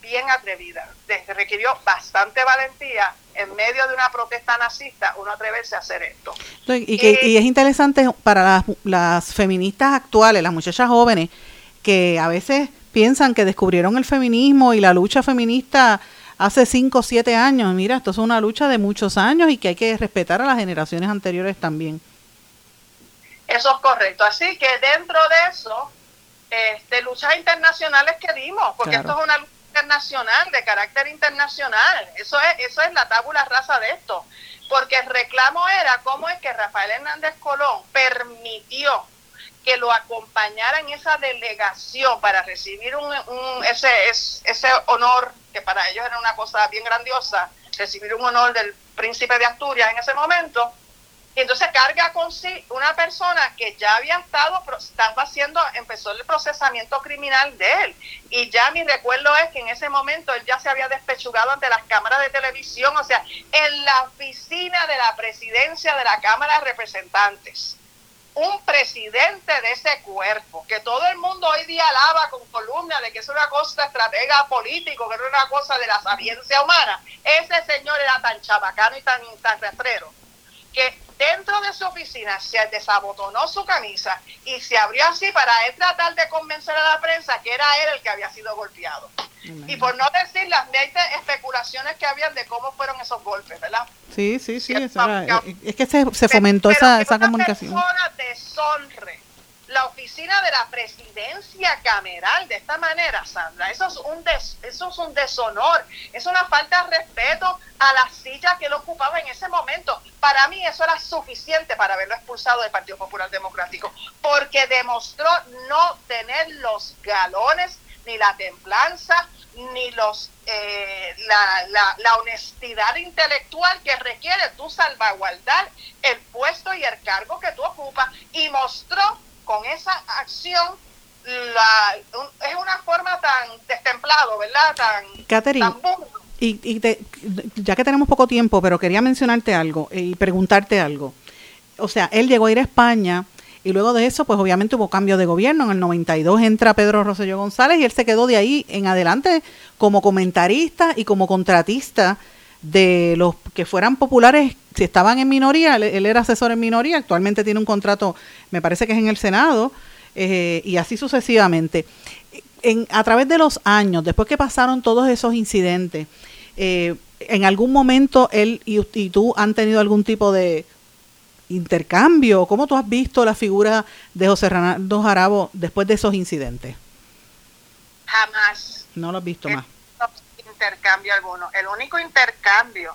bien atrevida. requirió bastante valentía en medio de una protesta nazista uno atreverse a hacer esto. Y, que, y es interesante para las, las feministas actuales, las muchachas jóvenes, que a veces piensan que descubrieron el feminismo y la lucha feminista hace 5 o 7 años. Mira, esto es una lucha de muchos años y que hay que respetar a las generaciones anteriores también. Eso es correcto. Así que dentro de eso, este, luchas internacionales que dimos, porque esto es una lucha internacional, de carácter internacional. Eso es, eso es la tábula rasa de esto. Porque el reclamo era cómo es que Rafael Hernández Colón permitió que lo acompañara en esa delegación para recibir un, ese, ese honor, que para ellos era una cosa bien grandiosa, recibir un honor del príncipe de Asturias en ese momento. Y entonces carga con sí una persona que ya había estado, estaba haciendo, empezó el procesamiento criminal de él. Y ya mi recuerdo es que en ese momento él ya se había despechugado ante las cámaras de televisión, o sea, en la oficina de la presidencia de la Cámara de Representantes un presidente de ese cuerpo, que todo el mundo hoy día alaba con columna de que es una cosa estratega político, que es una cosa de la sapiencia humana, ese señor era tan chabacano y tan, tan rastrero, que dentro de su oficina se desabotonó su camisa y se abrió así para él tratar de convencer a la prensa que era él el que había sido golpeado. Y por no decir las 20 especulaciones que habían de cómo fueron esos golpes, ¿verdad? Sí, sí, sí. es que se, se fomentó esa, esa comunicación. Persona deshonre la oficina de la presidencia cameral de esta manera, Sandra. Eso es un eso es un deshonor, es una falta de respeto a la silla que él ocupaba en ese momento. Para mí eso era suficiente para haberlo expulsado del Partido Popular Democrático, porque demostró no tener los galones ni la templanza, ni los eh, la, la, la, honestidad intelectual que requiere tú salvaguardar el puesto y el cargo que tú ocupas y mostró con esa acción la, es una forma tan destemplado, ¿verdad? Tan, Catherine, y, y ya que tenemos poco tiempo, pero quería mencionarte algo y preguntarte algo. O sea, él llegó a ir a España y luego de eso, pues obviamente hubo cambio de gobierno. En el 92 entra Pedro Rosselló González y él se quedó de ahí en adelante como comentarista y como contratista de los que fueran populares, si estaban en minoría, él, era asesor en minoría, actualmente tiene un contrato, me parece que es en el Senado, eh, y así sucesivamente. En, a través de los años, después que pasaron todos esos incidentes, eh, en algún momento él y, y, tú han tenido algún tipo de intercambio? ¿Cómo tú has visto la figura de José Ronaldo Jarabo después de esos incidentes? Jamás. No lo has visto más. Intercambio alguno. El único intercambio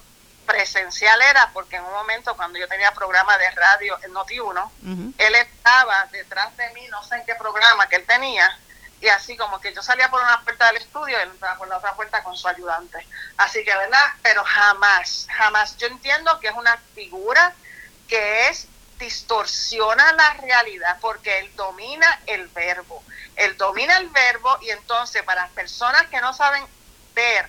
presencial era porque en un momento cuando yo tenía programa de radio en Noti1, él estaba detrás de mí, no sé en qué programa que él tenía, y así como que yo salía por una puerta del estudio, él entraba por la otra puerta con su ayudante. Así que, ¿verdad? Pero jamás, jamás. Yo entiendo que es una figura que es distorsiona la realidad porque él domina el verbo. Él domina el verbo y entonces para las personas que no saben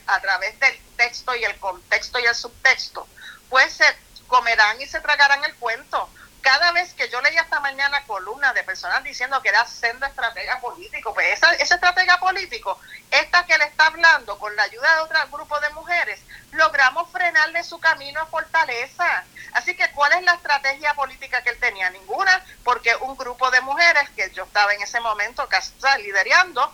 a través del texto y el contexto y el subtexto, pues se comerán y se tragarán el cuento cada vez que yo leía esta mañana columnas de personas diciendo que era sendo estratega político, pues esa, ese estratega político, esta que le está hablando con la ayuda de otro grupo de mujeres, logramos frenarle su camino a fortaleza. Así que, ¿cuál es la estrategia política que él tenía? Ninguna, porque un grupo de mujeres que yo estaba en ese momento liderando,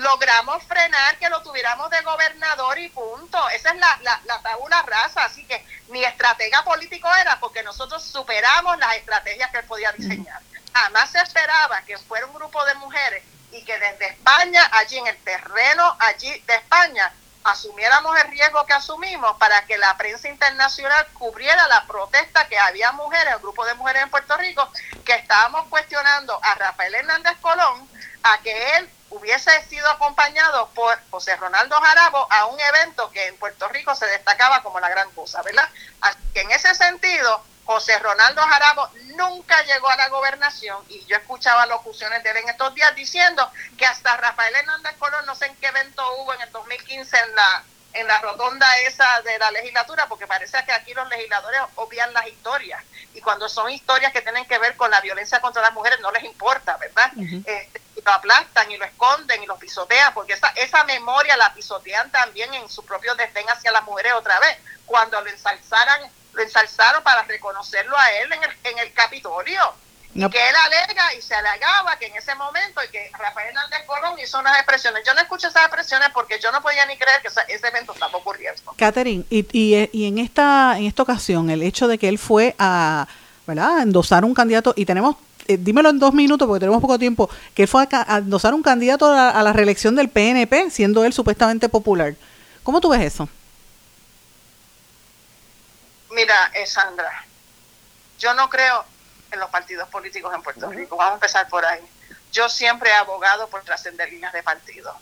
logramos frenar que lo tuviéramos de gobernador y punto. Esa es la, la, la tabula rasa, así que mi estratega político era porque nosotros superamos las estrategias que él podía diseñar. Además se esperaba que fuera un grupo de mujeres y que desde España, allí en el terreno allí de España, asumiéramos el riesgo que asumimos para que la prensa internacional cubriera la protesta que había mujeres, el grupo de mujeres en Puerto Rico, que estábamos cuestionando a Rafael Hernández Colón a que él hubiese sido acompañado por José Ronaldo Jarabo a un evento que en Puerto Rico se destacaba como la gran cosa, ¿verdad? Así que en ese sentido, José Ronaldo Jarabo nunca llegó a la gobernación y yo escuchaba locuciones de él en estos días diciendo que hasta Rafael Hernández Colón, no sé en qué evento hubo en el 2015 en la en la rotonda esa de la legislatura, porque parece que aquí los legisladores obvian las historias. Y cuando son historias que tienen que ver con la violencia contra las mujeres no les importa, ¿verdad? Este, y lo aplastan y lo esconden y lo pisotean, porque esa, esa memoria la pisotean también en su propio desdén hacia las mujeres otra vez, cuando lo ensalzaran, lo ensalzaron para reconocerlo a él en el, en el Capitolio y que él alega y se alegaba que en ese momento y que Rafael Hernández Colón hizo unas expresiones. Yo no escuché esas expresiones porque yo no podía ni creer que ese evento estaba ocurriendo. Catherine, y, y, y, en esta en esta ocasión, el hecho de que él fue a, ¿verdad? endosar un candidato, y tenemos, eh, dímelo en dos minutos porque tenemos poco tiempo, que él fue a, a endosar un candidato a, a la reelección del PNP, siendo él supuestamente popular. ¿Cómo tú ves eso? Mira, eh, Sandra, yo no creo en los partidos políticos en Puerto Rico. Vamos a empezar por ahí. Yo siempre he abogado por trascender líneas de partido.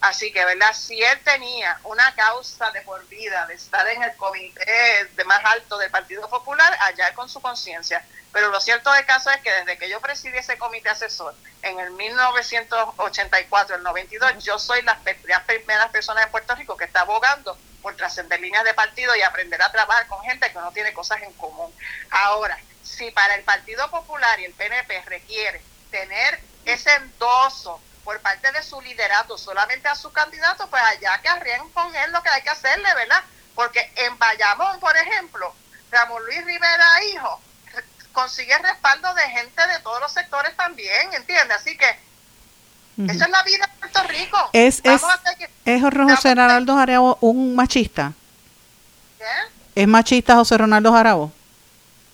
Así que, ¿verdad? Si él tenía una causa de por vida de estar en el comité de más alto del Partido Popular, allá con su conciencia. Pero lo cierto del caso es que desde que yo presidí ese comité asesor en el 1984, el 92, yo soy la, las primeras personas en Puerto Rico que está abogando por trascender líneas de partido y aprender a trabajar con gente que no tiene cosas en común. Ahora, si para el Partido Popular y el PNP requiere tener ese endoso por parte de su liderato solamente a su candidato, pues allá que arríen con él lo que hay que hacerle, ¿verdad? Porque en Bayamón, por ejemplo, Ramón Luis Rivera, hijo, consigue respaldo de gente de todos los sectores también, ¿entiendes? Así que esa es la vida de Puerto Rico. ¿Es, es, que, ¿es José Ronaldo Jarabo un machista? ¿Qué? ¿Es machista José Ronaldo Jarabo?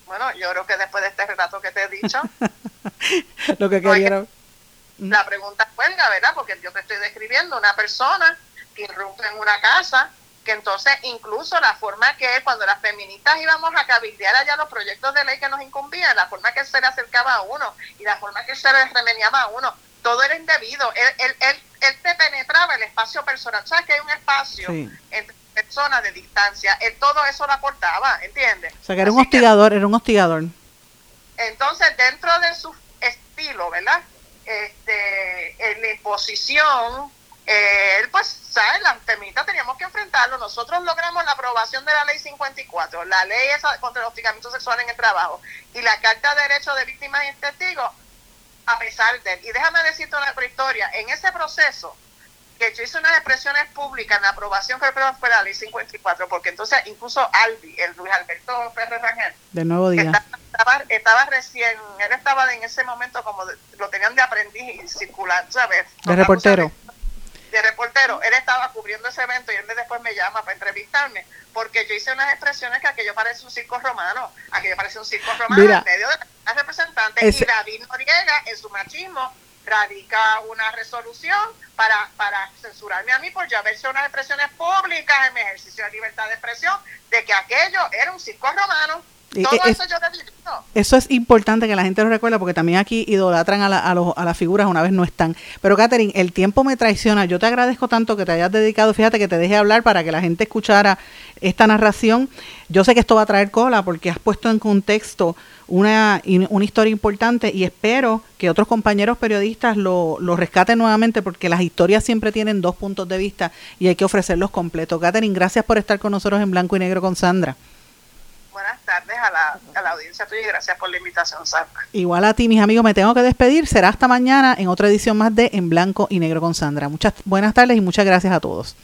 Bueno, yo creo que después de este relato que te he dicho, lo que quería la pregunta cuelga, ¿verdad? Porque yo te estoy describiendo una persona que irrumpe en una casa, que entonces incluso la forma que cuando las feministas íbamos a cabildear allá los proyectos de ley que nos incumbían, la forma que se le acercaba a uno y la forma que se le remeniaba a uno, todo era indebido. Él, él, él, él te penetraba el espacio personal. ¿Sabes que hay un espacio entre personas de distancia? Él todo eso lo aportaba, ¿entiendes? O sea, que era un hostigador, que, era un hostigador. Entonces, dentro de su estilo, ¿verdad? este, en la exposición, él pues, ¿sabes? La feministas teníamos que enfrentarlo. Nosotros logramos la aprobación de la ley 54, la ley esa contra el hostigamiento sexual en el trabajo y la Carta de Derechos de Víctimas y Testigos, a pesar de él. Y déjame decirte una historia. En ese proceso, que yo hice unas expresiones públicas en la aprobación que fue la ley 54, porque entonces incluso Albi, el Luis Alberto Ferrer Rangel, de nuevo día. Estaba, estaba, recién, él estaba en ese momento como de, lo tenían de aprendiz y circular, ¿sabes? De reportero. De, reportero, él estaba cubriendo ese evento y él después me llama para entrevistarme, porque yo hice unas expresiones que aquello parece un circo romano, aquello parece un circo romano Mira, en medio de las representantes, ese, y David Noriega en su machismo radica una resolución para, para censurarme a mí por yo haber hecho unas expresiones públicas en mi ejercicio de libertad de expresión de que aquello era un circo romano. Todo es, eso yo te digo. Eso es importante que la gente lo recuerde porque también aquí idolatran a, la, a, los, a las figuras una vez no están. Pero Catherine, el tiempo me traiciona. Yo te agradezco tanto que te hayas dedicado, fíjate que te deje hablar para que la gente escuchara esta narración. Yo sé que esto va a traer cola porque has puesto en contexto una, una historia importante y espero que otros compañeros periodistas lo, lo rescaten nuevamente porque las historias siempre tienen dos puntos de vista y hay que ofrecerlos completos. Catherine, gracias por estar con nosotros en Blanco y Negro con Sandra. Buenas tardes a la, a la audiencia tuya y gracias por la invitación, Sandra. Igual a ti, mis amigos, me tengo que despedir. Será hasta mañana en otra edición más de En Blanco y Negro con Sandra. Muchas buenas tardes y muchas gracias a todos.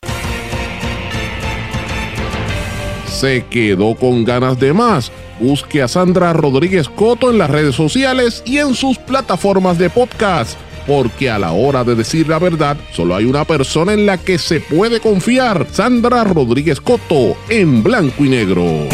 ¿Se quedó con ganas de más? Busque a Sandra Rodríguez Coto en las redes sociales y en sus plataformas de podcast porque a la hora de decir la verdad, solo hay una persona en la que se puede confiar, Sandra Rodríguez Coto, en blanco y negro.